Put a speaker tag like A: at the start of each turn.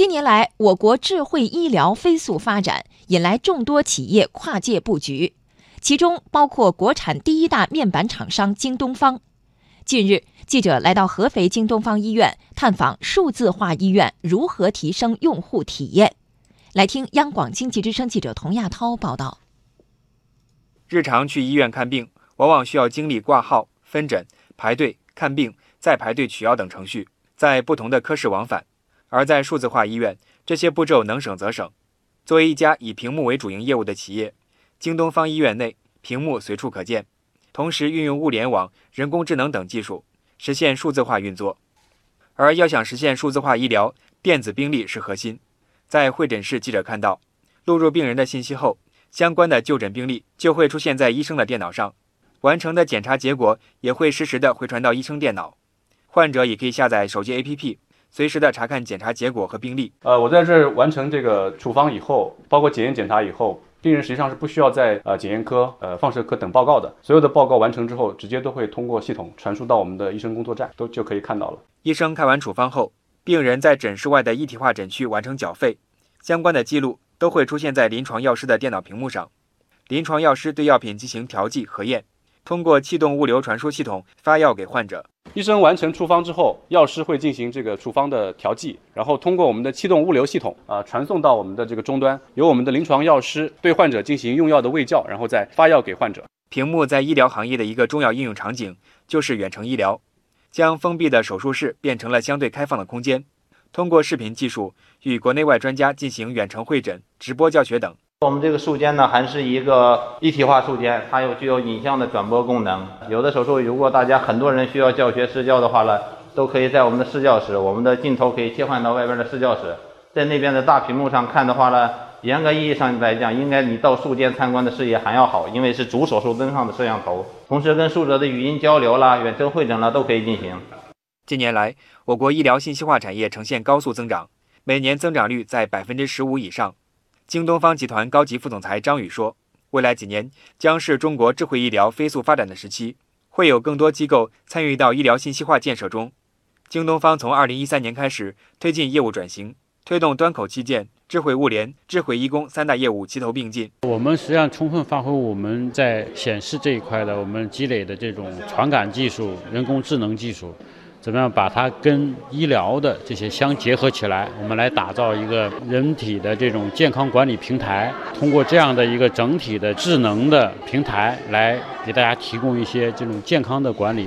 A: 近年来，我国智慧医疗飞速发展，引来众多企业跨界布局，其中包括国产第一大面板厂商京东方。近日，记者来到合肥京东方医院探访数字化医院如何提升用户体验。来听央广经济之声记者童亚涛报道。
B: 日常去医院看病，往往需要经历挂号、分诊、排队看病、再排队取药等程序，在不同的科室往返。而在数字化医院，这些步骤能省则省。作为一家以屏幕为主营业务的企业，京东方医院内屏幕随处可见，同时运用物联网、人工智能等技术实现数字化运作。而要想实现数字化医疗，电子病历是核心。在会诊室，记者看到，录入病人的信息后。相关的就诊病历就会出现在医生的电脑上，完成的检查结果也会实时的回传到医生电脑，患者也可以下载手机 APP，随时的查看检查结果和病历。
C: 呃，我在这儿完成这个处方以后，包括检验检查以后，病人实际上是不需要在呃检验科、呃放射科等报告的，所有的报告完成之后，直接都会通过系统传输到我们的医生工作站，都就可以看到了。
B: 医生开完处方后，病人在诊室外的一体化诊区完成缴费，相关的记录。都会出现在临床药师的电脑屏幕上，临床药师对药品进行调剂核验，通过气动物流传输系统发药给患者。
C: 医生完成处方之后，药师会进行这个处方的调剂，然后通过我们的气动物流系统啊传送到我们的这个终端，由我们的临床药师对患者进行用药的喂教，然后再发药给患者。
B: 屏幕在医疗行业的一个重要应用场景就是远程医疗，将封闭的手术室变成了相对开放的空间。通过视频技术与国内外专家进行远程会诊、直播教学等。
D: 我们这个术间呢，还是一个一体化术间，它有具有影像的转播功能。有的手术，如果大家很多人需要教学试教的话呢，都可以在我们的试教室，我们的镜头可以切换到外边的试教室，在那边的大屏幕上看的话呢，严格意义上来讲，应该你到术间参观的视野还要好，因为是主手术灯上的摄像头，同时跟术者的语音交流啦、远程会诊啦都可以进行。
B: 近年来，我国医疗信息化产业呈现高速增长，每年增长率在百分之十五以上。京东方集团高级副总裁张宇说：“未来几年将是中国智慧医疗飞速发展的时期，会有更多机构参与到医疗信息化建设中。京东方从二零一三年开始推进业务转型，推动端口器件、智慧物联、智慧医工三大业务齐头并进。
E: 我们实际上充分发挥我们在显示这一块的我们积累的这种传感技术、人工智能技术。”怎么样把它跟医疗的这些相结合起来？我们来打造一个人体的这种健康管理平台。通过这样的一个整体的智能的平台，来给大家提供一些这种健康的管理。